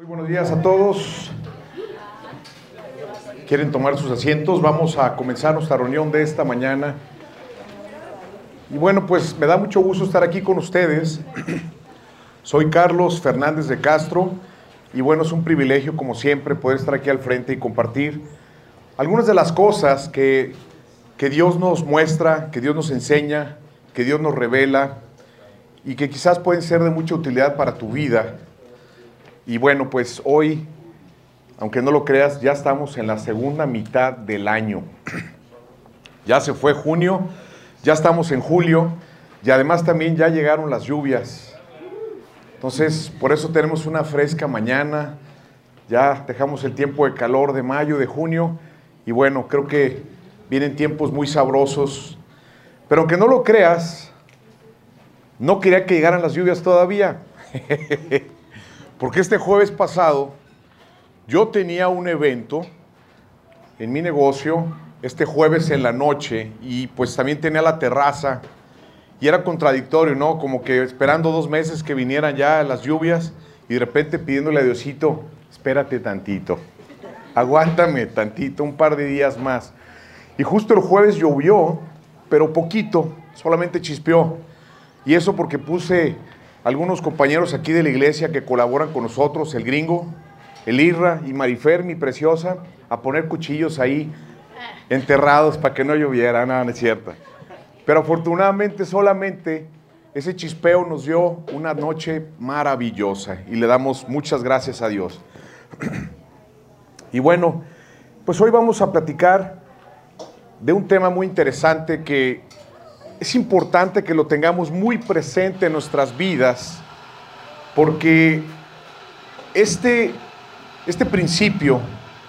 Muy buenos días a todos. ¿Quieren tomar sus asientos? Vamos a comenzar nuestra reunión de esta mañana. Y bueno, pues me da mucho gusto estar aquí con ustedes. Soy Carlos Fernández de Castro y bueno, es un privilegio como siempre poder estar aquí al frente y compartir algunas de las cosas que, que Dios nos muestra, que Dios nos enseña, que Dios nos revela y que quizás pueden ser de mucha utilidad para tu vida. Y bueno, pues hoy, aunque no lo creas, ya estamos en la segunda mitad del año. Ya se fue junio, ya estamos en julio y además también ya llegaron las lluvias. Entonces, por eso tenemos una fresca mañana, ya dejamos el tiempo de calor de mayo, de junio y bueno, creo que vienen tiempos muy sabrosos. Pero aunque no lo creas, no quería que llegaran las lluvias todavía. Porque este jueves pasado yo tenía un evento en mi negocio, este jueves en la noche, y pues también tenía la terraza, y era contradictorio, ¿no? Como que esperando dos meses que vinieran ya las lluvias, y de repente pidiéndole a Diosito, espérate tantito, aguántame tantito, un par de días más. Y justo el jueves llovió, pero poquito, solamente chispeó. Y eso porque puse algunos compañeros aquí de la iglesia que colaboran con nosotros, el gringo, el Irra y Marifer, mi preciosa, a poner cuchillos ahí enterrados para que no lloviera, nada, no es cierto. Pero afortunadamente solamente ese chispeo nos dio una noche maravillosa y le damos muchas gracias a Dios. Y bueno, pues hoy vamos a platicar de un tema muy interesante que es importante que lo tengamos muy presente en nuestras vidas, porque este, este principio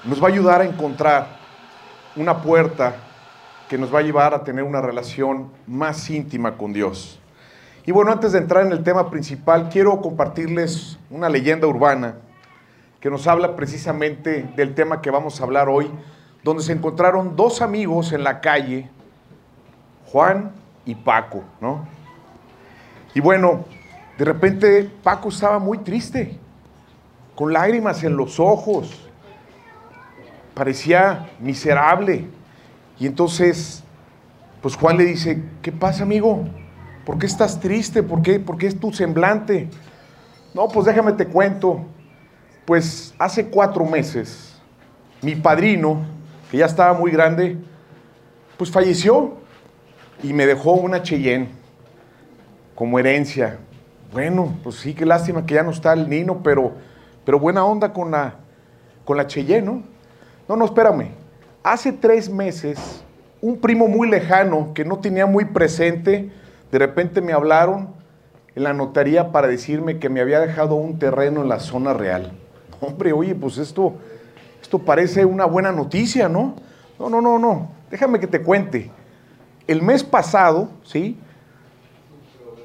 nos va a ayudar a encontrar una puerta que nos va a llevar a tener una relación más íntima con Dios. Y bueno, antes de entrar en el tema principal, quiero compartirles una leyenda urbana que nos habla precisamente del tema que vamos a hablar hoy, donde se encontraron dos amigos en la calle, Juan y Paco, ¿no? Y bueno, de repente Paco estaba muy triste, con lágrimas en los ojos, parecía miserable. Y entonces, pues Juan le dice, ¿qué pasa, amigo? ¿Por qué estás triste? ¿Por qué, ¿Por qué es tu semblante? No, pues déjame te cuento. Pues hace cuatro meses, mi padrino, que ya estaba muy grande, pues falleció y me dejó una Cheyenne como herencia. Bueno, pues sí, qué lástima que ya no está el Nino, pero, pero buena onda con la, con la Cheyenne, ¿no? No, no, espérame. Hace tres meses, un primo muy lejano que no tenía muy presente, de repente me hablaron en la notaría para decirme que me había dejado un terreno en la zona real. Hombre, oye, pues esto, esto parece una buena noticia, ¿no? No, no, no, no. Déjame que te cuente. El mes pasado, ¿sí?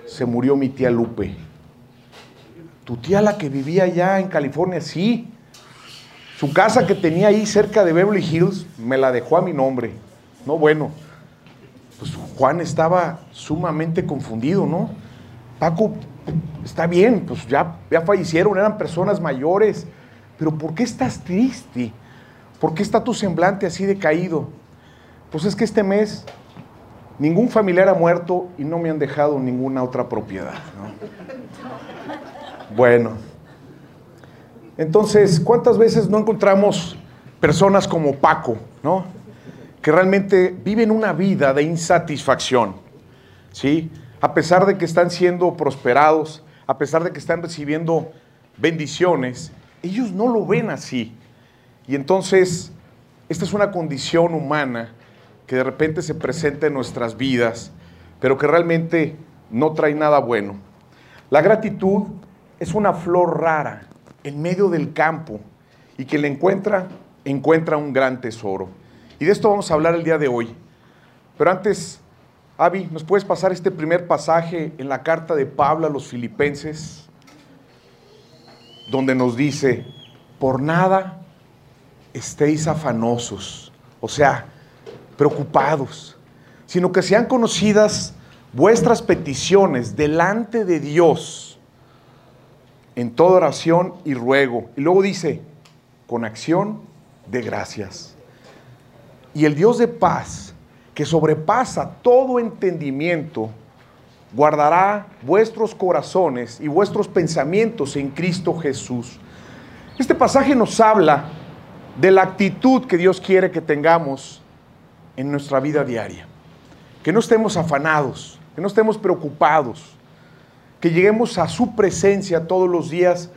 Se murió mi tía Lupe. Tu tía la que vivía allá en California, sí. Su casa que tenía ahí cerca de Beverly Hills me la dejó a mi nombre. No, bueno. Pues Juan estaba sumamente confundido, ¿no? Paco, está bien, pues ya, ya fallecieron, eran personas mayores. Pero ¿por qué estás triste? ¿Por qué está tu semblante así decaído? Pues es que este mes ningún familiar ha muerto y no me han dejado ninguna otra propiedad. ¿no? Bueno, entonces, ¿cuántas veces no encontramos personas como Paco, ¿no? que realmente viven una vida de insatisfacción? ¿sí? A pesar de que están siendo prosperados, a pesar de que están recibiendo bendiciones, ellos no lo ven así. Y entonces, esta es una condición humana que de repente se presenta en nuestras vidas, pero que realmente no trae nada bueno. La gratitud es una flor rara en medio del campo y que la encuentra, encuentra un gran tesoro. Y de esto vamos a hablar el día de hoy. Pero antes, Avi, ¿nos puedes pasar este primer pasaje en la carta de Pablo a los filipenses? Donde nos dice, por nada estéis afanosos. O sea, preocupados, sino que sean conocidas vuestras peticiones delante de Dios en toda oración y ruego. Y luego dice, con acción de gracias. Y el Dios de paz, que sobrepasa todo entendimiento, guardará vuestros corazones y vuestros pensamientos en Cristo Jesús. Este pasaje nos habla de la actitud que Dios quiere que tengamos en nuestra vida diaria. Que no estemos afanados, que no estemos preocupados, que lleguemos a su presencia todos los días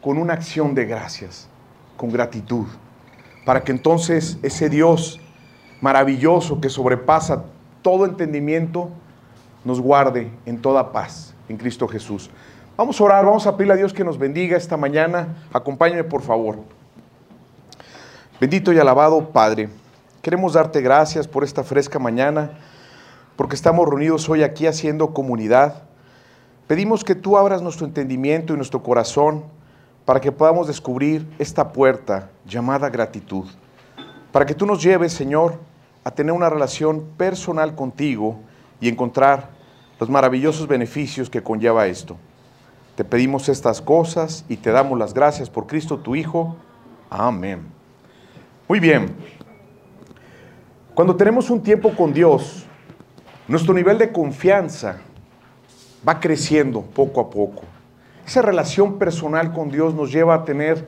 con una acción de gracias, con gratitud, para que entonces ese Dios maravilloso que sobrepasa todo entendimiento nos guarde en toda paz en Cristo Jesús. Vamos a orar, vamos a pedirle a Dios que nos bendiga esta mañana. Acompáñame por favor. Bendito y alabado Padre, queremos darte gracias por esta fresca mañana, porque estamos reunidos hoy aquí haciendo comunidad Pedimos que tú abras nuestro entendimiento y nuestro corazón para que podamos descubrir esta puerta llamada gratitud. Para que tú nos lleves, Señor, a tener una relación personal contigo y encontrar los maravillosos beneficios que conlleva esto. Te pedimos estas cosas y te damos las gracias por Cristo tu Hijo. Amén. Muy bien. Cuando tenemos un tiempo con Dios, nuestro nivel de confianza va creciendo poco a poco. Esa relación personal con Dios nos lleva a tener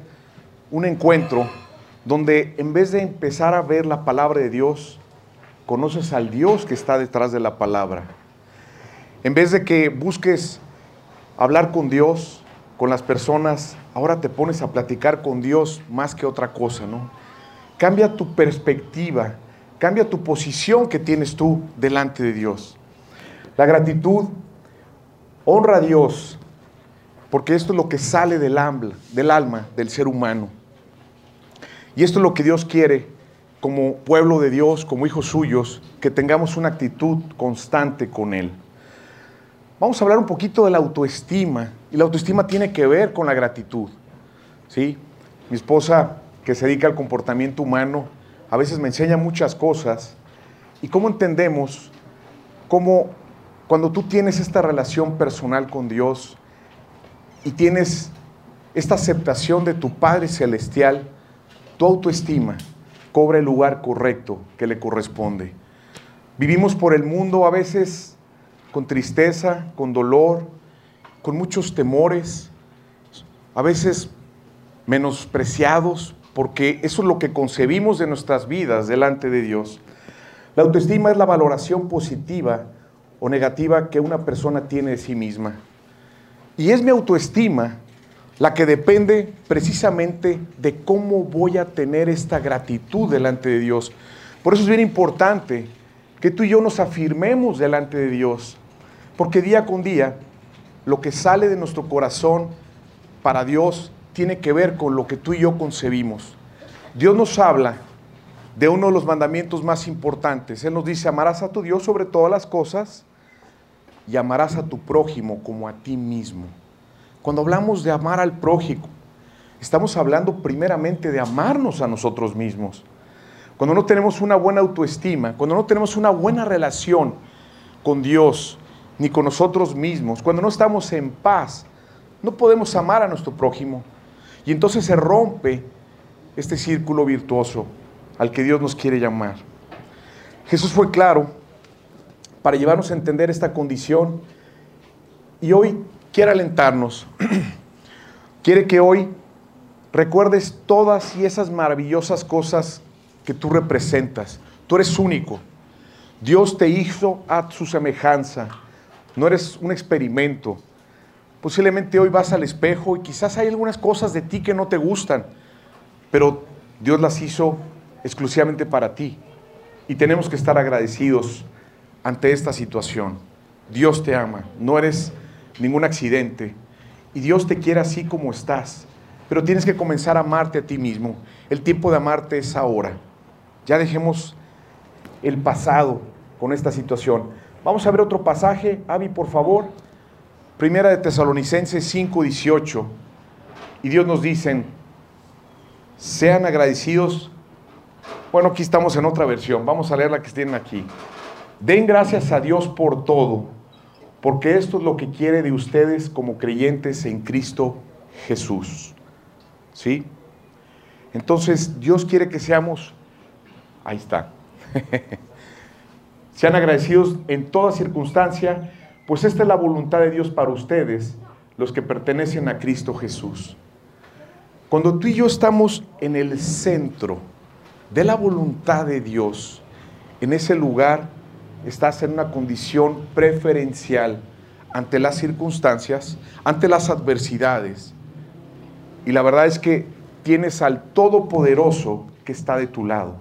un encuentro donde en vez de empezar a ver la palabra de Dios, conoces al Dios que está detrás de la palabra. En vez de que busques hablar con Dios, con las personas, ahora te pones a platicar con Dios más que otra cosa, ¿no? Cambia tu perspectiva, cambia tu posición que tienes tú delante de Dios. La gratitud Honra a Dios, porque esto es lo que sale del alma, del alma del ser humano. Y esto es lo que Dios quiere como pueblo de Dios, como hijos suyos, que tengamos una actitud constante con Él. Vamos a hablar un poquito de la autoestima, y la autoestima tiene que ver con la gratitud. ¿sí? Mi esposa, que se dedica al comportamiento humano, a veces me enseña muchas cosas, y cómo entendemos cómo cuando tú tienes esta relación personal con Dios y tienes esta aceptación de tu Padre Celestial, tu autoestima cobra el lugar correcto que le corresponde. Vivimos por el mundo a veces con tristeza, con dolor, con muchos temores, a veces menospreciados, porque eso es lo que concebimos de nuestras vidas delante de Dios. La autoestima es la valoración positiva o negativa que una persona tiene de sí misma. Y es mi autoestima la que depende precisamente de cómo voy a tener esta gratitud delante de Dios. Por eso es bien importante que tú y yo nos afirmemos delante de Dios, porque día con día lo que sale de nuestro corazón para Dios tiene que ver con lo que tú y yo concebimos. Dios nos habla de uno de los mandamientos más importantes. Él nos dice, amarás a tu Dios sobre todas las cosas y amarás a tu prójimo como a ti mismo. Cuando hablamos de amar al prójimo, estamos hablando primeramente de amarnos a nosotros mismos. Cuando no tenemos una buena autoestima, cuando no tenemos una buena relación con Dios ni con nosotros mismos, cuando no estamos en paz, no podemos amar a nuestro prójimo. Y entonces se rompe este círculo virtuoso al que Dios nos quiere llamar. Jesús fue claro para llevarnos a entender esta condición. Y hoy quiere alentarnos, quiere que hoy recuerdes todas y esas maravillosas cosas que tú representas. Tú eres único. Dios te hizo a su semejanza. No eres un experimento. Posiblemente hoy vas al espejo y quizás hay algunas cosas de ti que no te gustan, pero Dios las hizo exclusivamente para ti. Y tenemos que estar agradecidos ante esta situación. Dios te ama, no eres ningún accidente y Dios te quiere así como estás, pero tienes que comenzar a amarte a ti mismo. El tiempo de amarte es ahora. Ya dejemos el pasado con esta situación. Vamos a ver otro pasaje, Avi, por favor. Primera de Tesalonicenses 5:18. Y Dios nos dice, sean agradecidos. Bueno, aquí estamos en otra versión. Vamos a leer la que tienen aquí. Den gracias a Dios por todo, porque esto es lo que quiere de ustedes como creyentes en Cristo Jesús. ¿Sí? Entonces Dios quiere que seamos, ahí está, sean agradecidos en toda circunstancia, pues esta es la voluntad de Dios para ustedes, los que pertenecen a Cristo Jesús. Cuando tú y yo estamos en el centro de la voluntad de Dios, en ese lugar estás en una condición preferencial ante las circunstancias, ante las adversidades. Y la verdad es que tienes al Todopoderoso que está de tu lado.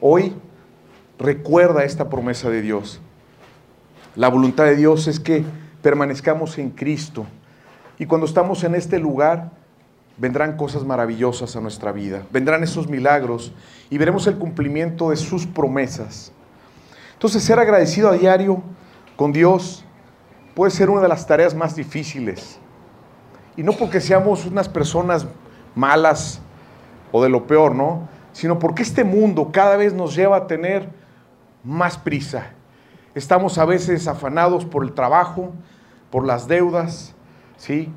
Hoy recuerda esta promesa de Dios. La voluntad de Dios es que permanezcamos en Cristo. Y cuando estamos en este lugar, vendrán cosas maravillosas a nuestra vida, vendrán esos milagros y veremos el cumplimiento de sus promesas. Entonces, ser agradecido a diario con Dios puede ser una de las tareas más difíciles. Y no porque seamos unas personas malas o de lo peor, ¿no? Sino porque este mundo cada vez nos lleva a tener más prisa. Estamos a veces afanados por el trabajo, por las deudas, ¿sí?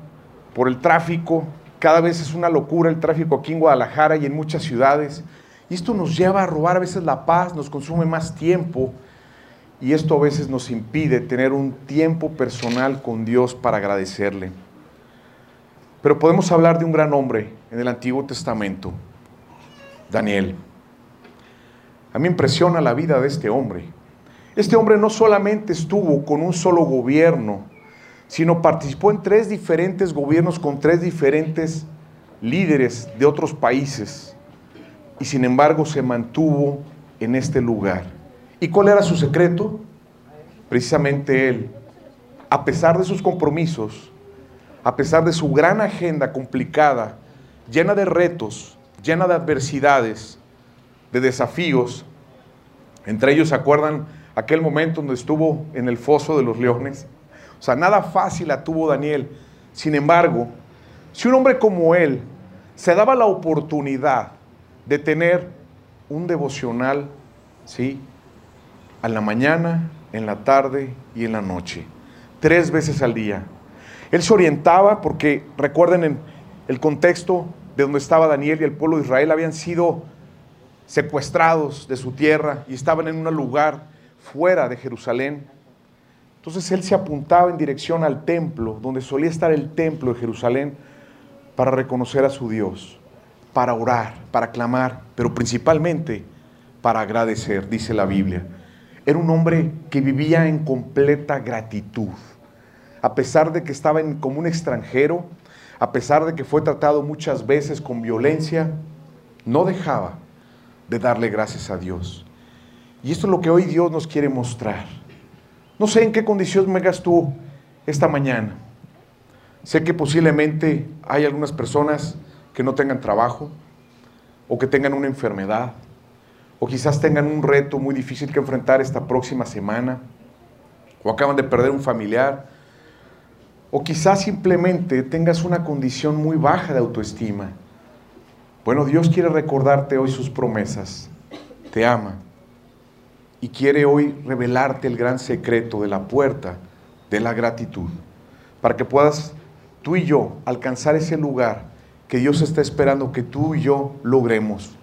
Por el tráfico. Cada vez es una locura el tráfico aquí en Guadalajara y en muchas ciudades. Y esto nos lleva a robar a veces la paz, nos consume más tiempo. Y esto a veces nos impide tener un tiempo personal con Dios para agradecerle. Pero podemos hablar de un gran hombre en el Antiguo Testamento, Daniel. A mí impresiona la vida de este hombre. Este hombre no solamente estuvo con un solo gobierno, sino participó en tres diferentes gobiernos con tres diferentes líderes de otros países. Y sin embargo se mantuvo en este lugar. ¿Y cuál era su secreto? Precisamente él, a pesar de sus compromisos, a pesar de su gran agenda complicada, llena de retos, llena de adversidades, de desafíos, entre ellos se acuerdan aquel momento donde estuvo en el foso de los leones. O sea, nada fácil la tuvo Daniel. Sin embargo, si un hombre como él se daba la oportunidad de tener un devocional, ¿sí? A la mañana, en la tarde y en la noche, tres veces al día. Él se orientaba porque, recuerden, en el contexto de donde estaba Daniel y el pueblo de Israel habían sido secuestrados de su tierra y estaban en un lugar fuera de Jerusalén. Entonces él se apuntaba en dirección al templo, donde solía estar el templo de Jerusalén, para reconocer a su Dios, para orar, para clamar, pero principalmente para agradecer, dice la Biblia. Era un hombre que vivía en completa gratitud a pesar de que estaba en, como un extranjero, a pesar de que fue tratado muchas veces con violencia, no dejaba de darle gracias a Dios. Y esto es lo que hoy Dios nos quiere mostrar. No sé en qué condición me tú esta mañana. Sé que posiblemente hay algunas personas que no tengan trabajo o que tengan una enfermedad o quizás tengan un reto muy difícil que enfrentar esta próxima semana o acaban de perder un familiar o quizás simplemente tengas una condición muy baja de autoestima. Bueno, Dios quiere recordarte hoy sus promesas. Te ama. Y quiere hoy revelarte el gran secreto de la puerta de la gratitud. Para que puedas tú y yo alcanzar ese lugar que Dios está esperando que tú y yo logremos.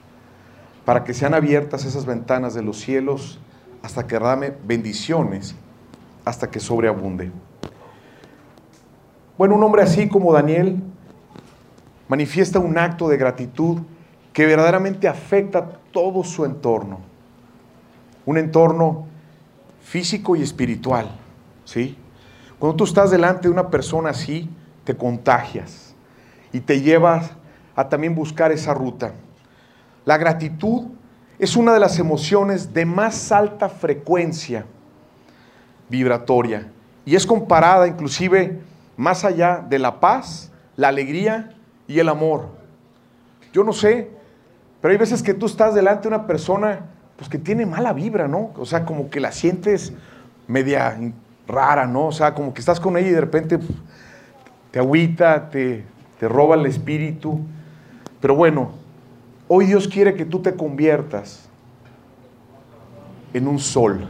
Para que sean abiertas esas ventanas de los cielos hasta que dame bendiciones, hasta que sobreabunde. Bueno, un hombre así como Daniel manifiesta un acto de gratitud que verdaderamente afecta todo su entorno. Un entorno físico y espiritual, ¿sí? Cuando tú estás delante de una persona así, te contagias y te llevas a también buscar esa ruta. La gratitud es una de las emociones de más alta frecuencia vibratoria y es comparada inclusive más allá de la paz, la alegría y el amor. Yo no sé, pero hay veces que tú estás delante de una persona pues que tiene mala vibra, ¿no? O sea, como que la sientes media rara, ¿no? O sea, como que estás con ella y de repente te agüita, te, te roba el espíritu. Pero bueno, hoy Dios quiere que tú te conviertas en un sol,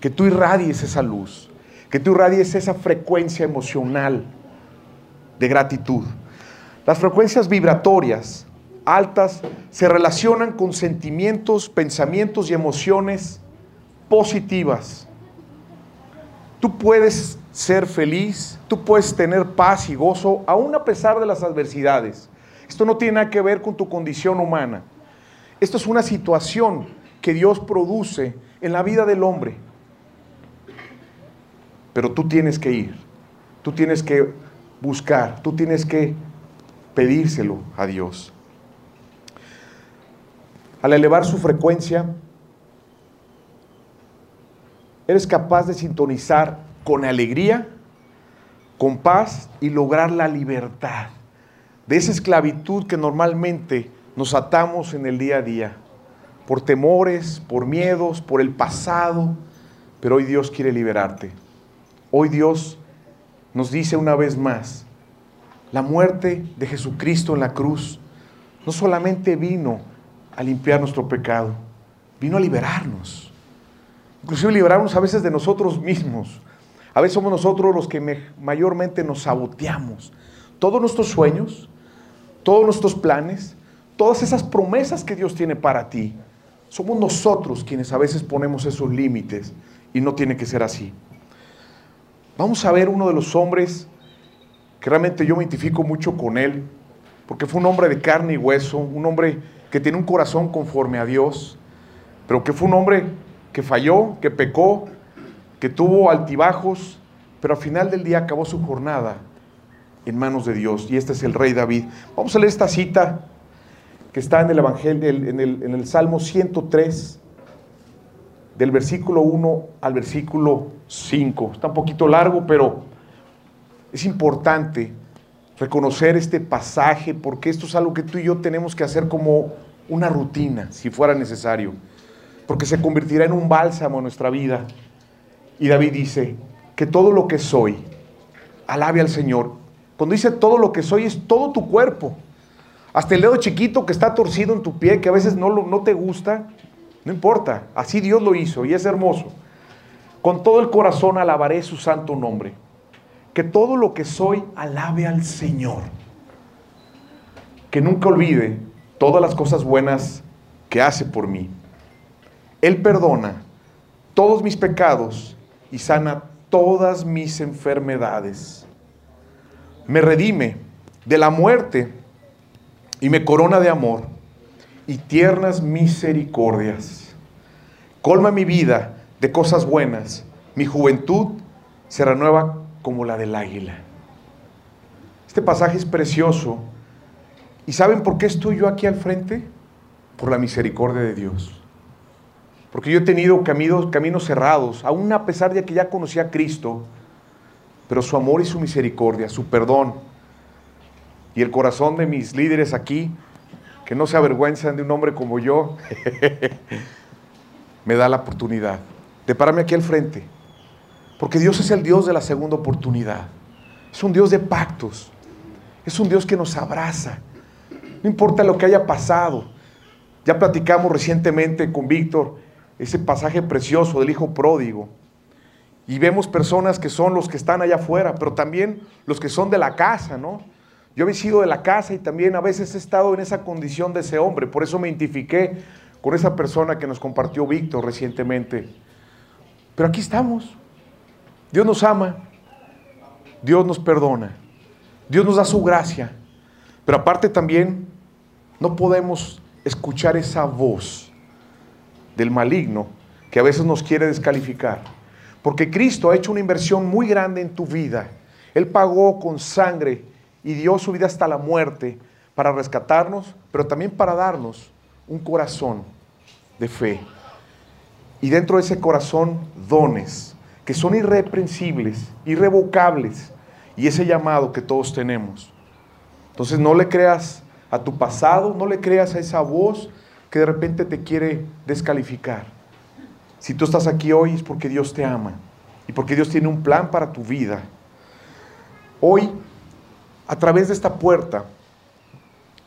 que tú irradies esa luz que tú irradies esa frecuencia emocional de gratitud. Las frecuencias vibratorias altas se relacionan con sentimientos, pensamientos y emociones positivas. Tú puedes ser feliz, tú puedes tener paz y gozo aún a pesar de las adversidades. Esto no tiene nada que ver con tu condición humana. Esto es una situación que Dios produce en la vida del hombre. Pero tú tienes que ir, tú tienes que buscar, tú tienes que pedírselo a Dios. Al elevar su frecuencia, eres capaz de sintonizar con alegría, con paz y lograr la libertad de esa esclavitud que normalmente nos atamos en el día a día, por temores, por miedos, por el pasado, pero hoy Dios quiere liberarte. Hoy Dios nos dice una vez más, la muerte de Jesucristo en la cruz no solamente vino a limpiar nuestro pecado, vino a liberarnos. Inclusive liberarnos a veces de nosotros mismos. A veces somos nosotros los que mayormente nos saboteamos. Todos nuestros sueños, todos nuestros planes, todas esas promesas que Dios tiene para ti, somos nosotros quienes a veces ponemos esos límites y no tiene que ser así. Vamos a ver uno de los hombres que realmente yo me identifico mucho con él, porque fue un hombre de carne y hueso, un hombre que tiene un corazón conforme a Dios, pero que fue un hombre que falló, que pecó, que tuvo altibajos, pero al final del día acabó su jornada en manos de Dios. Y este es el rey David. Vamos a leer esta cita que está en el Evangelio, en el, Salmo 103, del versículo 1 al versículo 5. Está un poquito largo, pero es importante reconocer este pasaje porque esto es algo que tú y yo tenemos que hacer como una rutina, si fuera necesario, porque se convertirá en un bálsamo en nuestra vida. Y David dice, que todo lo que soy, alabe al Señor. Cuando dice todo lo que soy, es todo tu cuerpo. Hasta el dedo chiquito que está torcido en tu pie, que a veces no, no te gusta, no importa, así Dios lo hizo y es hermoso. Con todo el corazón alabaré su santo nombre que todo lo que soy alabe al Señor. Que nunca olvide todas las cosas buenas que hace por mí. Él perdona todos mis pecados y sana todas mis enfermedades. Me redime de la muerte y me corona de amor y tiernas misericordias. Colma mi vida de cosas buenas. Mi juventud se renueva como la del águila. Este pasaje es precioso. ¿Y saben por qué estoy yo aquí al frente? Por la misericordia de Dios. Porque yo he tenido caminos, cerrados, aún a pesar de que ya conocía a Cristo, pero su amor y su misericordia, su perdón y el corazón de mis líderes aquí, que no se avergüenzan de un hombre como yo, me da la oportunidad de pararme aquí al frente porque Dios es el Dios de la segunda oportunidad. Es un Dios de pactos. Es un Dios que nos abraza. No importa lo que haya pasado. Ya platicamos recientemente con Víctor ese pasaje precioso del Hijo Pródigo. Y vemos personas que son los que están allá afuera, pero también los que son de la casa, ¿no? Yo he sido de la casa y también a veces he estado en esa condición de ese hombre. Por eso me identifiqué con esa persona que nos compartió Víctor recientemente. Pero aquí estamos. Dios nos ama, Dios nos perdona, Dios nos da su gracia, pero aparte también no podemos escuchar esa voz del maligno que a veces nos quiere descalificar. Porque Cristo ha hecho una inversión muy grande en tu vida. Él pagó con sangre y dio su vida hasta la muerte para rescatarnos, pero también para darnos un corazón de fe. Y dentro de ese corazón, dones que son irreprensibles, irrevocables, y ese llamado que todos tenemos. Entonces no le creas a tu pasado, no le creas a esa voz que de repente te quiere descalificar. Si tú estás aquí hoy es porque Dios te ama y porque Dios tiene un plan para tu vida. Hoy, a través de esta puerta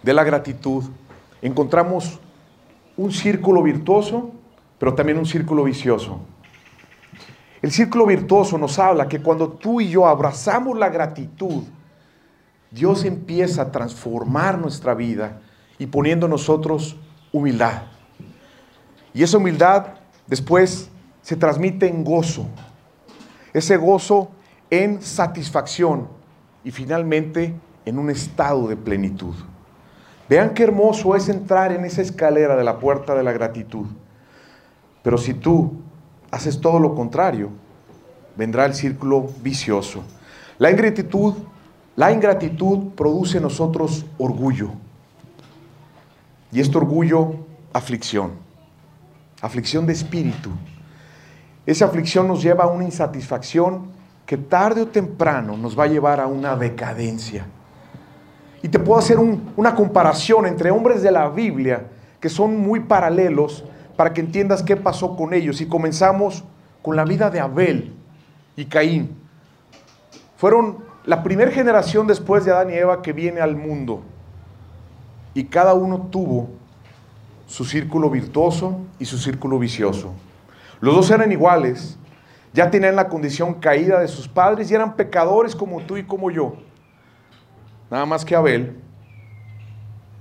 de la gratitud, encontramos un círculo virtuoso, pero también un círculo vicioso. El círculo virtuoso nos habla que cuando tú y yo abrazamos la gratitud, Dios empieza a transformar nuestra vida y poniendo en nosotros humildad. Y esa humildad después se transmite en gozo. Ese gozo en satisfacción y finalmente en un estado de plenitud. Vean qué hermoso es entrar en esa escalera de la puerta de la gratitud. Pero si tú haces todo lo contrario, vendrá el círculo vicioso. La ingratitud, la ingratitud produce en nosotros orgullo. Y este orgullo, aflicción. Aflicción de espíritu. Esa aflicción nos lleva a una insatisfacción que tarde o temprano nos va a llevar a una decadencia. Y te puedo hacer una comparación entre hombres de la Biblia que son muy paralelos para que entiendas qué pasó con ellos. Y comenzamos con la vida de Abel y Caín. Fueron la primera generación después de Adán y Eva que viene al mundo. Y cada uno tuvo su círculo virtuoso y su círculo vicioso. Los dos eran iguales, ya tenían la condición caída de sus padres y eran pecadores como tú y como yo. Nada más que Abel,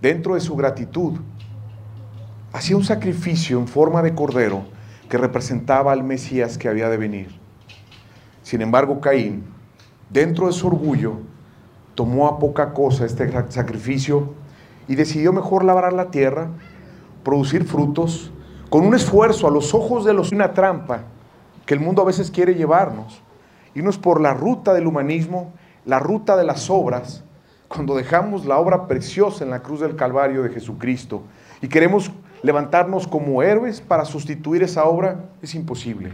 dentro de su gratitud, hacía un sacrificio en forma de cordero que representaba al Mesías que había de venir. Sin embargo, Caín, dentro de su orgullo, tomó a poca cosa este sacrificio y decidió mejor labrar la tierra, producir frutos, con un esfuerzo a los ojos de los una trampa que el mundo a veces quiere llevarnos, irnos por la ruta del humanismo, la ruta de las obras, cuando dejamos la obra preciosa en la cruz del Calvario de Jesucristo y queremos levantarnos como héroes para sustituir esa obra, es imposible.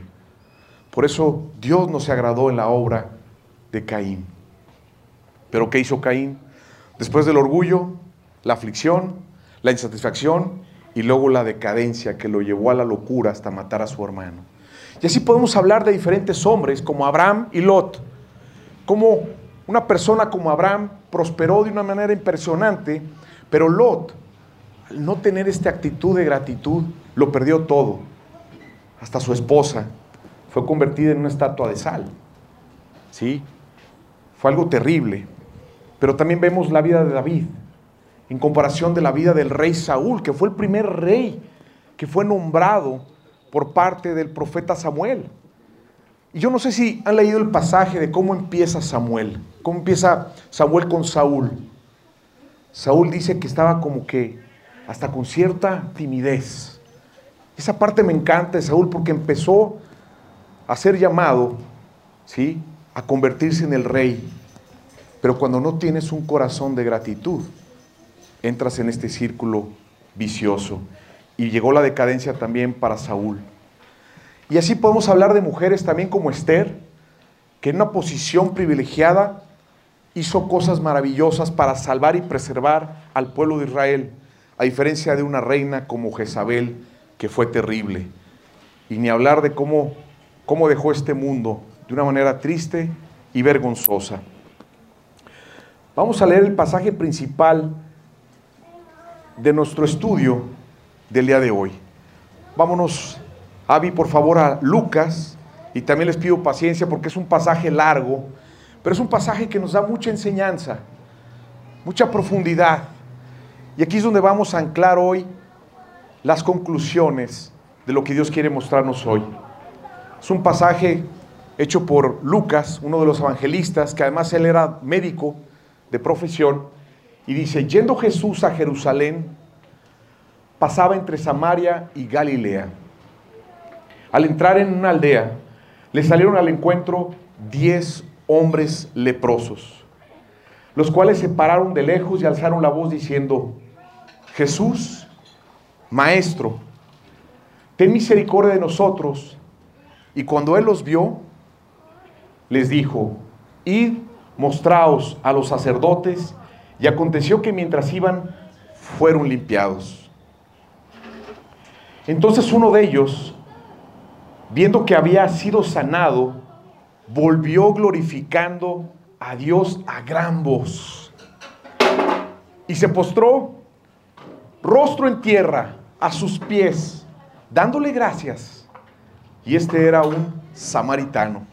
Por eso Dios no se agradó en la obra de Caín. Pero ¿qué hizo Caín? Después del orgullo, la aflicción, la insatisfacción y luego la decadencia que lo llevó a la locura hasta matar a su hermano. Y así podemos hablar de diferentes hombres como Abraham y Lot, como una persona como Abraham prosperó de una manera impresionante, pero Lot, al no tener esta actitud de gratitud, lo perdió todo. Hasta su esposa fue convertida en una estatua de sal. ¿Sí? Fue algo terrible. Pero también vemos la vida de David en comparación de la vida del rey Saúl, que fue el primer rey que fue nombrado por parte del profeta Samuel. Y yo no sé si han leído el pasaje de cómo empieza Samuel, cómo empieza Samuel con Saúl. Saúl dice que estaba como que hasta con cierta timidez. Esa parte me encanta de Saúl porque empezó a ser llamado, ¿sí? A convertirse en el rey. Pero cuando no tienes un corazón de gratitud, entras en este círculo vicioso. Y llegó la decadencia también para Saúl. Y así podemos hablar de mujeres también como Esther, que en una posición privilegiada hizo cosas maravillosas para salvar y preservar al pueblo de Israel, a diferencia de una reina como Jezabel, que fue terrible. Y ni hablar de cómo, cómo dejó este mundo de una manera triste y vergonzosa. Vamos a leer el pasaje principal de nuestro estudio del día de hoy. Vámonos Avi, por favor, a Lucas, y también les pido paciencia porque es un pasaje largo, pero es un pasaje que nos da mucha enseñanza, mucha profundidad. Y aquí es donde vamos a anclar hoy las conclusiones de lo que Dios quiere mostrarnos hoy. Es un pasaje hecho por Lucas, uno de los evangelistas, que además él era médico de profesión, y dice, yendo Jesús a Jerusalén, pasaba entre Samaria y Galilea. Al entrar en una aldea, le salieron al encuentro diez hombres leprosos, los cuales se pararon de lejos y alzaron la voz diciendo, Jesús, Maestro, ten misericordia de nosotros. Y cuando él los vio, les dijo, id, mostraos a los sacerdotes. Y aconteció que mientras iban, fueron limpiados. Entonces uno de ellos, viendo que había sido sanado, volvió glorificando a Dios a gran voz. Y se postró rostro en tierra a sus pies, dándole gracias. Y este era un samaritano.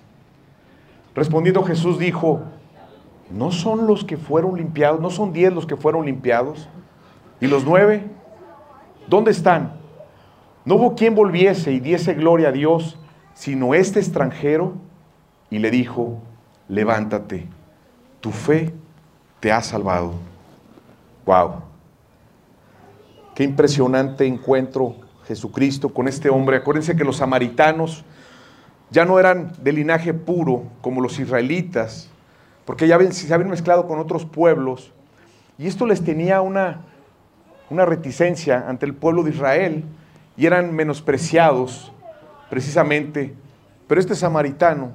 Respondiendo Jesús dijo, ¿no son los que fueron limpiados? ¿No son diez los que fueron limpiados? ¿Y los nueve? ¿Dónde están? No hubo quien volviese y diese gloria a Dios, sino este extranjero, y le dijo, levántate, tu fe te ha salvado. Wow. Qué impresionante encuentro Jesucristo con este hombre. Acuérdense que los samaritanos ya no eran de linaje puro como los israelitas, porque ya se habían mezclado con otros pueblos. Y esto les tenía una, una reticencia ante el pueblo de Israel y eran menospreciados precisamente. Pero este samaritano,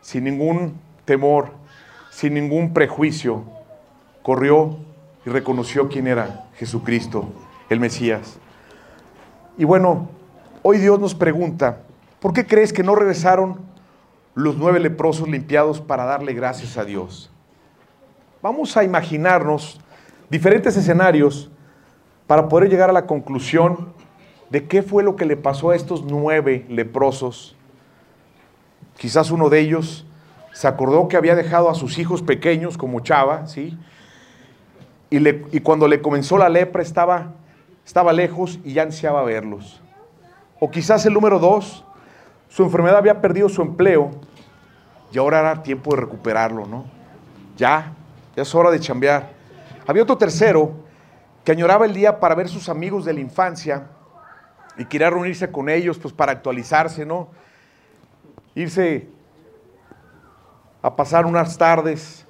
sin ningún temor, sin ningún prejuicio, corrió y reconoció quién era Jesucristo, el Mesías. Y bueno, hoy Dios nos pregunta, ¿por qué crees que no regresaron los nueve leprosos limpiados para darle gracias a Dios? Vamos a imaginarnos diferentes escenarios para poder llegar a la conclusión de qué fue lo que le pasó a estos nueve leprosos. Quizás uno de ellos se acordó que había dejado a sus hijos pequeños como Chava, ¿sí? Y, cuando le comenzó la lepra estaba, estaba lejos y ya ansiaba verlos. O quizás el número dos, su enfermedad había perdido su empleo y ahora era tiempo de recuperarlo, ¿no? Ya, ya es hora de chambear. Había otro tercero que añoraba el día para ver sus amigos de la infancia y quería reunirse con ellos pues para actualizarse, ¿no? Irse a pasar unas tardes,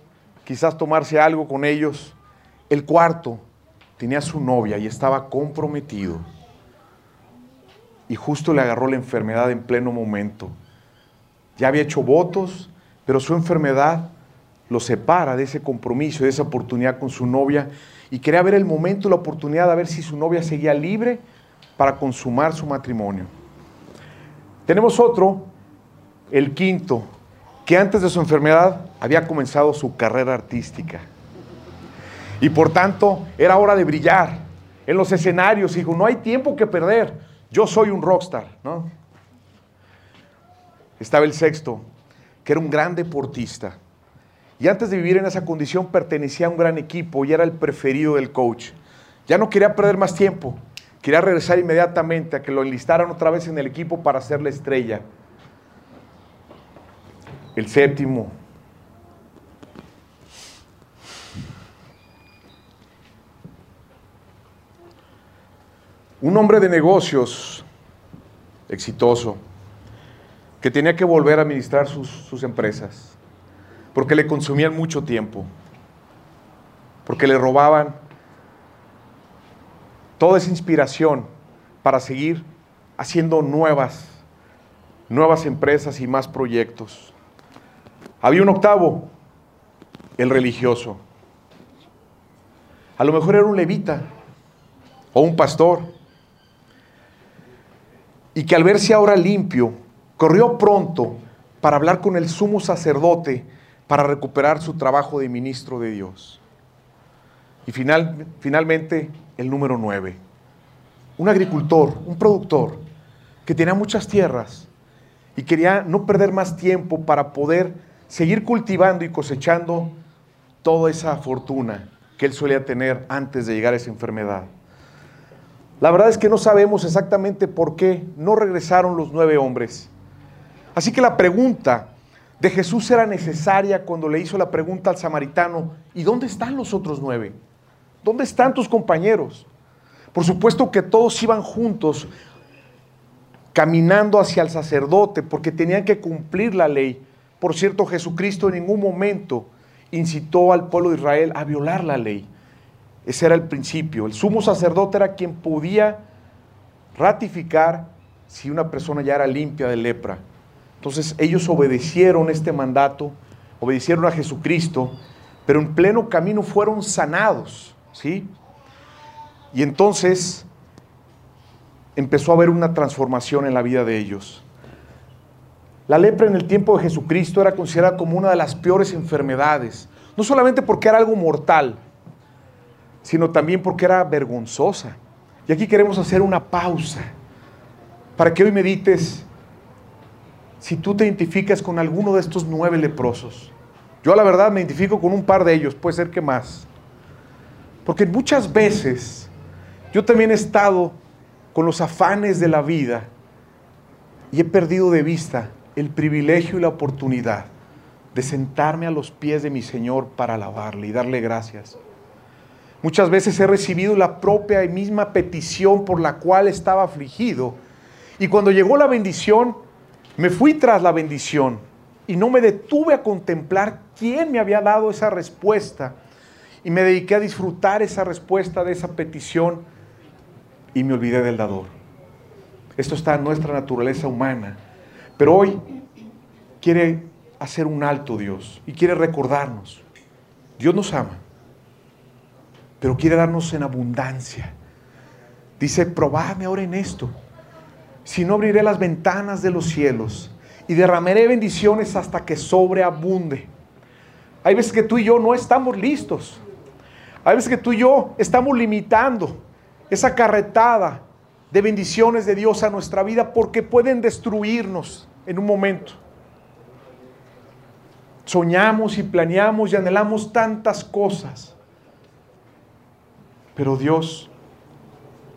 quizás tomarse algo con ellos. El cuarto tenía su novia y estaba comprometido. Y justo le agarró la enfermedad en pleno momento. Ya había hecho votos, pero su enfermedad lo separa de ese compromiso, de esa oportunidad con su novia. Y quería ver el momento, la oportunidad de ver si su novia seguía libre para consumar su matrimonio. Tenemos otro, el quinto, que antes de su enfermedad había comenzado su carrera artística. Y por tanto era hora de brillar en los escenarios. Dijo, no hay tiempo que perder. Yo soy un rockstar. Estaba el sexto, que era un gran deportista. Y antes de vivir en esa condición pertenecía a un gran equipo y era el preferido del coach. Ya no quería perder más tiempo. Quería regresar inmediatamente a que lo enlistaran otra vez en el equipo para ser la estrella. El séptimo. Un hombre de negocios exitoso que tenía que volver a administrar sus, sus empresas porque le consumían mucho tiempo, porque le robaban toda esa inspiración para seguir haciendo nuevas, nuevas empresas y más proyectos. Había un octavo, el religioso. A lo mejor era un levita o un pastor. Y que al verse ahora limpio, corrió pronto para hablar con el sumo sacerdote para recuperar su trabajo de ministro de Dios. Y final, finalmente, el número nueve. Un agricultor, un productor, que tenía muchas tierras y quería no perder más tiempo para poder seguir cultivando y cosechando toda esa fortuna que él solía tener antes de llegar a esa enfermedad. La verdad es que no sabemos exactamente por qué no regresaron los nueve hombres. Así que la pregunta de Jesús era necesaria cuando le hizo la pregunta al samaritano, ¿y dónde están los otros nueve? ¿Dónde están tus compañeros? Por supuesto que todos iban juntos caminando hacia el sacerdote porque tenían que cumplir la ley. Por cierto, Jesucristo en ningún momento incitó al pueblo de Israel a violar la ley. Ese era el principio. El sumo sacerdote era quien podía ratificar si una persona ya era limpia de lepra. Entonces ellos obedecieron este mandato, obedecieron a Jesucristo, pero en pleno camino fueron sanados. ¿sí? Y entonces empezó a haber una transformación en la vida de ellos. La lepra en el tiempo de Jesucristo era considerada como una de las peores enfermedades, no solamente porque era algo mortal, sino también porque era vergonzosa. Y aquí queremos hacer una pausa para que hoy medites si tú te identificas con alguno de estos nueve leprosos. Yo la verdad me identifico con un par de ellos, puede ser que más. Porque muchas veces yo también he estado con los afanes de la vida y he perdido de vista el privilegio y la oportunidad de sentarme a los pies de mi Señor para alabarle y darle gracias. Muchas veces he recibido la propia y misma petición por la cual estaba afligido. Y cuando llegó la bendición, me fui tras la bendición y no me detuve a contemplar quién me había dado esa respuesta. Y me dediqué a disfrutar esa respuesta de esa petición y me olvidé del dador. Esto está en nuestra naturaleza humana. Pero hoy quiere hacer un alto Dios y quiere recordarnos. Dios nos ama, pero quiere darnos en abundancia. Dice, probadme ahora en esto. Si no abriré las ventanas de los cielos y derramaré bendiciones hasta que sobreabunde. Hay veces que tú y yo no estamos listos. Hay veces que tú y yo estamos limitando esa carretada de bendiciones de Dios a nuestra vida porque pueden destruirnos en un momento. Soñamos y planeamos y anhelamos tantas cosas, pero Dios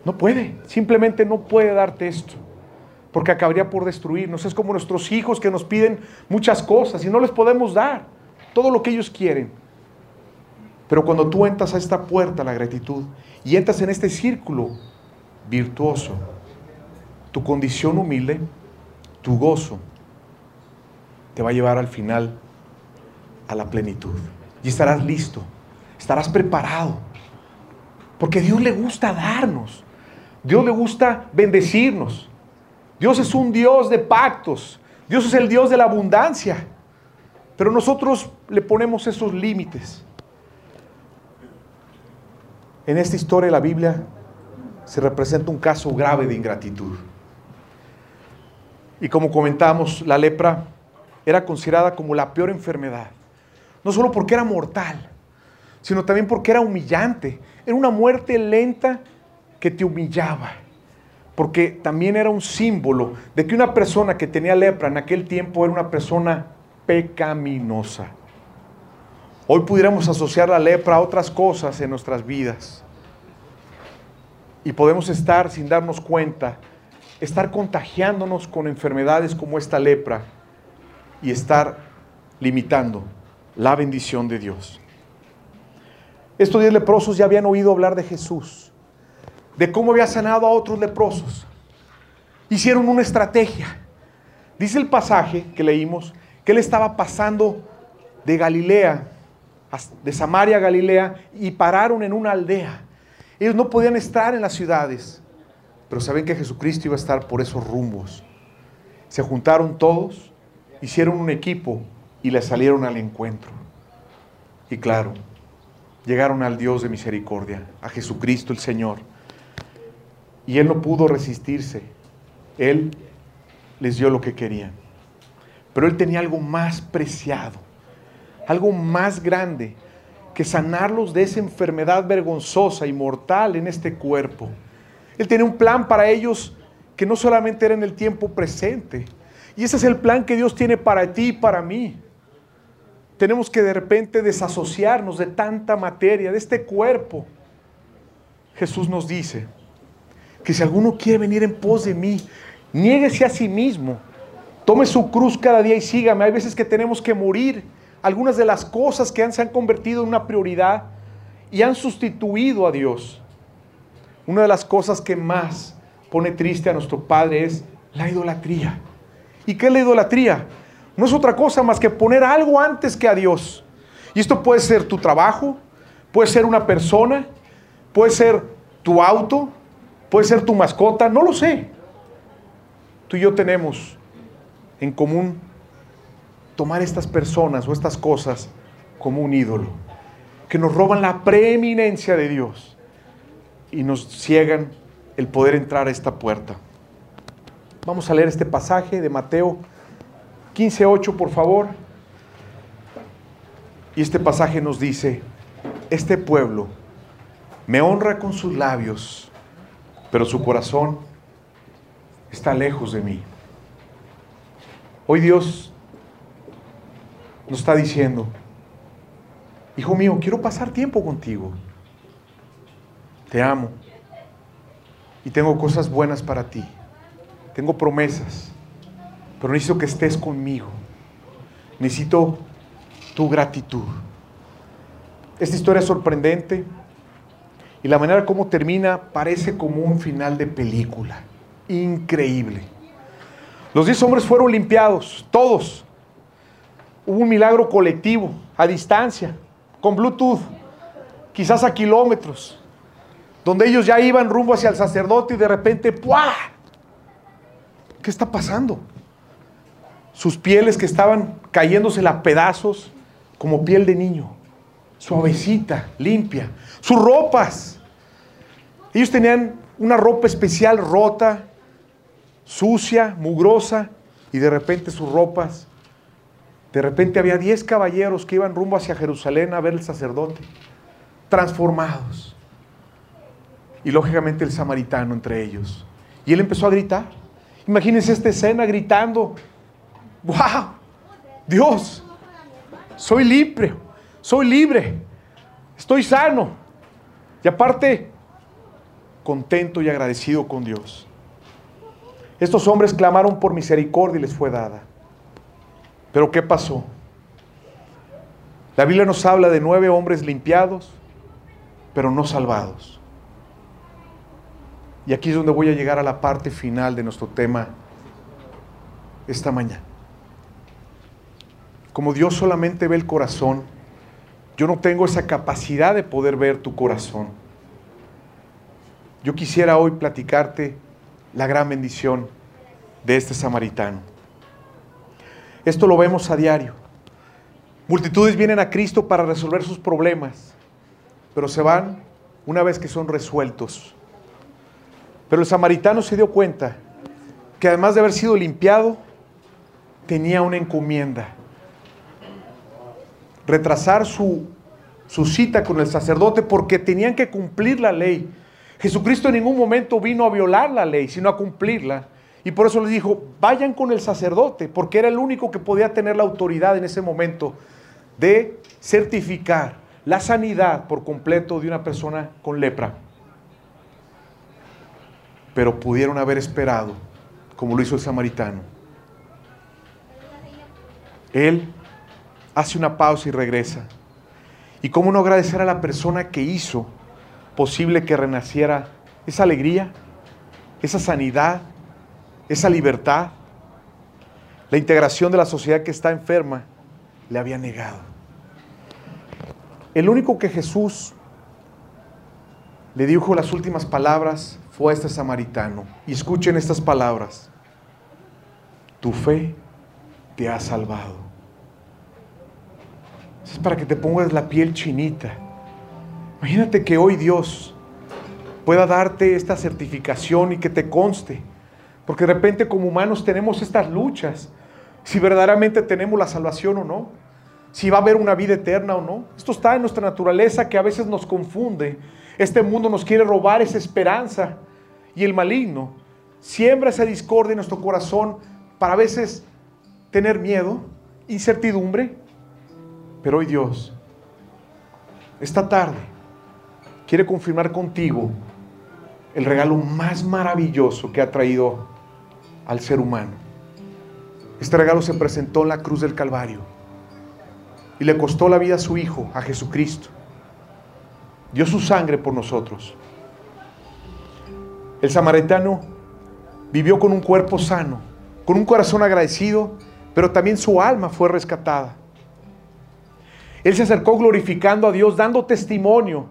no puede, simplemente no puede darte esto, porque acabaría por destruirnos. Es como nuestros hijos que nos piden muchas cosas y no les podemos dar todo lo que ellos quieren. Pero cuando tú entras a esta puerta, la gratitud, y entras en este círculo virtuoso, tu condición humilde, tu gozo, te va a llevar al final a la plenitud. Y estarás listo, estarás preparado. Porque Dios le gusta darnos, Dios le gusta bendecirnos. Dios es un Dios de pactos, Dios es el Dios de la abundancia. Pero nosotros le ponemos esos límites. En esta historia de la Biblia se representa un caso grave de ingratitud. Y como comentamos, la lepra era considerada como la peor enfermedad. No solo porque era mortal, sino también porque era humillante. Era una muerte lenta que te humillaba. Porque también era un símbolo de que una persona que tenía lepra en aquel tiempo era una persona pecaminosa. Hoy pudiéramos asociar la lepra a otras cosas en nuestras vidas. Y podemos estar sin darnos cuenta, estar contagiándonos con enfermedades como esta lepra y estar limitando la bendición de Dios. Estos diez leprosos ya habían oído hablar de Jesús, de cómo había sanado a otros leprosos. Hicieron una estrategia. Dice el pasaje que leímos que él estaba pasando de Galilea, de Samaria a Galilea, y pararon en una aldea. Ellos no podían estar en las ciudades, pero saben que Jesucristo iba a estar por esos rumbos. Se juntaron todos, hicieron un equipo y le salieron al encuentro. Y claro, llegaron al Dios de misericordia, a Jesucristo el Señor. Y Él no pudo resistirse. Él les dio lo que querían. Pero Él tenía algo más preciado, algo más grande que sanarlos de esa enfermedad vergonzosa y mortal en este cuerpo. Él tenía un plan para ellos que no solamente era en el tiempo presente. Y ese es el plan que Dios tiene para ti y para mí tenemos que de repente desasociarnos de tanta materia, de este cuerpo. Jesús nos dice que si alguno quiere venir en pos de mí, niéguese a sí mismo, tome su cruz cada día y sígame. Hay veces que tenemos que morir. Algunas de las cosas que han, se han convertido en una prioridad y han sustituido a Dios. Una de las cosas que más pone triste a nuestro Padre es la idolatría. ¿Y qué es la idolatría? No es otra cosa más que poner algo antes que a Dios. Y esto puede ser tu trabajo, puede ser una persona, puede ser tu auto, puede ser tu mascota, no lo sé. Tú y yo tenemos en común tomar estas personas o estas cosas como un ídolo, que nos roban la preeminencia de Dios y nos ciegan el poder entrar a esta puerta. Vamos a leer este pasaje de Mateo 15.8, por favor. Y este pasaje nos dice, este pueblo me honra con sus labios, pero su corazón está lejos de mí. Hoy Dios nos está diciendo, hijo mío, quiero pasar tiempo contigo. Te amo. Y tengo cosas buenas para ti. Tengo promesas. Pero necesito que estés conmigo. Necesito tu gratitud. Esta historia es sorprendente y la manera como termina parece como un final de película. Increíble. Los diez hombres fueron limpiados, todos. Hubo un milagro colectivo, a distancia, con Bluetooth, quizás a kilómetros, donde ellos ya iban rumbo hacia el sacerdote y de repente, ¡puah! ¿Qué está pasando? Sus pieles que estaban cayéndose a pedazos como piel de niño, suavecita, limpia. Sus ropas. Ellos tenían una ropa especial rota, sucia, mugrosa, y de repente sus ropas, de repente había 10 caballeros que iban rumbo hacia Jerusalén a ver el sacerdote, transformados. Y lógicamente el samaritano entre ellos. Y él empezó a gritar. Imagínense esta escena gritando, wow, Dios, soy libre, soy libre, estoy sano. Y aparte, contento y agradecido con Dios. Estos hombres clamaron por misericordia y les fue dada. Pero ¿qué pasó? La Biblia nos habla de nueve hombres limpiados, pero no salvados. Y aquí es donde voy a llegar a la parte final de nuestro tema esta mañana. Como Dios solamente ve el corazón, yo no tengo esa capacidad de poder ver tu corazón. Yo quisiera hoy platicarte la gran bendición de este samaritano. Esto lo vemos a diario. Multitudes vienen a Cristo para resolver sus problemas, pero se van una vez que son resueltos. Pero el samaritano se dio cuenta que además de haber sido limpiado, tenía una encomienda. Retrasar su, su cita con el sacerdote porque tenían que cumplir la ley. Jesucristo en ningún momento vino a violar la ley, sino a cumplirla. Y por eso les dijo, vayan con el sacerdote, porque era el único que podía tener la autoridad en ese momento de certificar la sanidad por completo de una persona con lepra. Pero pudieron haber esperado, como lo hizo el samaritano. Él hace una pausa y regresa. ¿Y cómo no agradecer a la persona que hizo posible que renaciera esa alegría, esa sanidad, esa libertad. La integración de la sociedad que está enferma le había negado. El único que Jesús le dijo las últimas palabras fue a este samaritano. Y escuchen estas palabras. Tu fe te ha salvado. Es para que te pongas la piel chinita Imagínate que hoy Dios pueda darte esta certificación y que te conste. Porque de repente como humanos tenemos estas luchas. Si verdaderamente tenemos la salvación o no. Si va a haber una vida eterna o no. Esto está en nuestra naturaleza que a veces nos confunde. Este mundo nos quiere robar esa esperanza. Y el maligno siembra esa discordia en nuestro corazón para a veces tener miedo, incertidumbre. Pero hoy Dios, esta tarde, quiere confirmar contigo el regalo más maravilloso que ha traído al ser humano. Este regalo se presentó en la cruz del Calvario y le costó la vida a su Hijo, a Jesucristo. Dio su sangre por nosotros. El samaritano vivió con un cuerpo sano, con un corazón agradecido, pero también su alma fue rescatada. Él se acercó glorificando a Dios, dando testimonio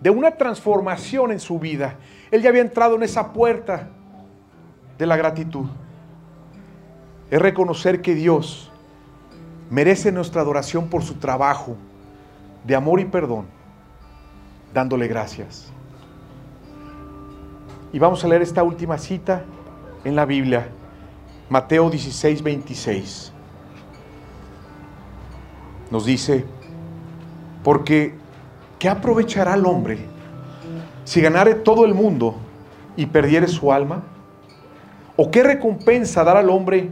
de una transformación en su vida. Él ya había entrado en esa puerta de la gratitud. Es reconocer que Dios merece nuestra adoración por su trabajo de amor y perdón, dándole gracias. Y vamos a leer esta última cita en la Biblia, Mateo 16, 26. Nos dice, porque ¿qué aprovechará el hombre si ganare todo el mundo y perdiere su alma? ¿O qué recompensa dar al hombre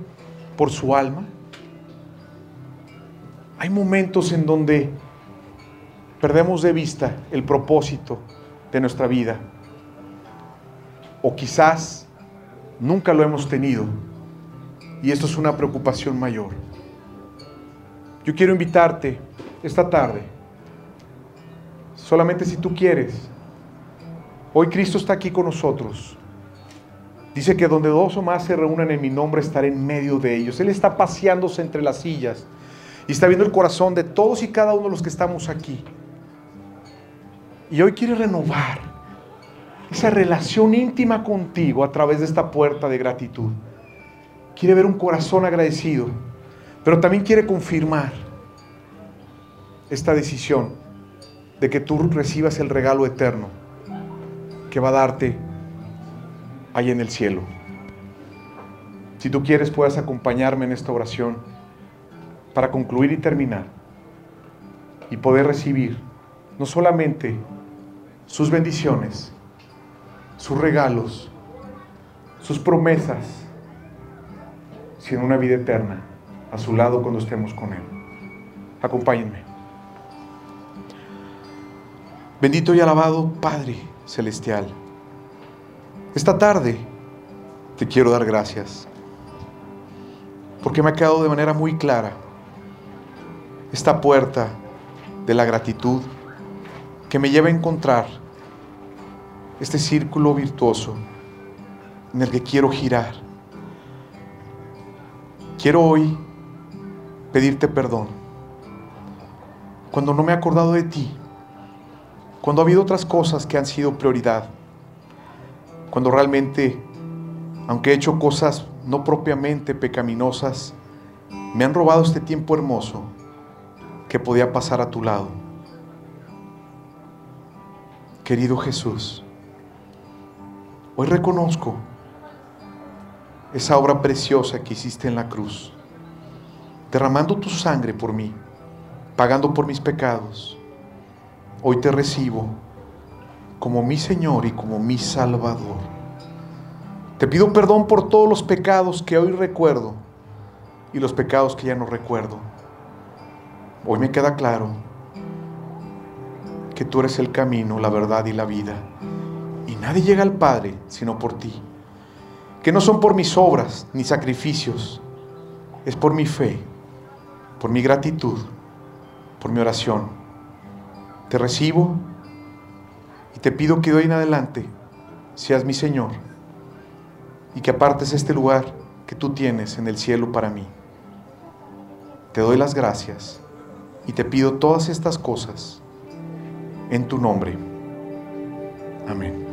por su alma? Hay momentos en donde perdemos de vista el propósito de nuestra vida. O quizás nunca lo hemos tenido. Y esto es una preocupación mayor. Yo quiero invitarte esta tarde, solamente si tú quieres. Hoy Cristo está aquí con nosotros. Dice que donde dos o más se reúnan en mi nombre, estaré en medio de ellos. Él está paseándose entre las sillas y está viendo el corazón de todos y cada uno de los que estamos aquí. Y hoy quiere renovar esa relación íntima contigo a través de esta puerta de gratitud. Quiere ver un corazón agradecido, pero también quiere confirmar esta decisión de que tú recibas el regalo eterno que va a darte ahí en el cielo. Si tú quieres, puedes acompañarme en esta oración para concluir y terminar y poder recibir no solamente sus bendiciones, sus regalos, sus promesas, sino una vida eterna a su lado cuando estemos con Él. Acompáñenme. Bendito y alabado Padre Celestial. Esta tarde te quiero dar gracias porque me ha quedado de manera muy clara esta puerta de la gratitud que me lleva a encontrar este círculo virtuoso en el que quiero girar. Quiero hoy pedirte perdón cuando no me he acordado de ti, cuando ha habido otras cosas que han sido prioridad cuando realmente, aunque he hecho cosas no propiamente pecaminosas, me han robado este tiempo hermoso que podía pasar a tu lado. Querido Jesús, hoy reconozco esa obra preciosa que hiciste en la cruz, derramando tu sangre por mí, pagando por mis pecados. Hoy te recibo como mi Señor y como mi Salvador. Te pido perdón por todos los pecados que hoy recuerdo y los pecados que ya no recuerdo. Hoy me queda claro que tú eres el camino, la verdad y la vida. Y nadie llega al Padre sino por ti. Que no son por mis obras ni sacrificios, es por mi fe, por mi gratitud, por mi oración. Te recibo y te pido que de hoy en adelante seas mi Señor y que apartes este lugar que tú tienes en el cielo para mí. Te doy las gracias y te pido todas estas cosas en tu nombre. Amén.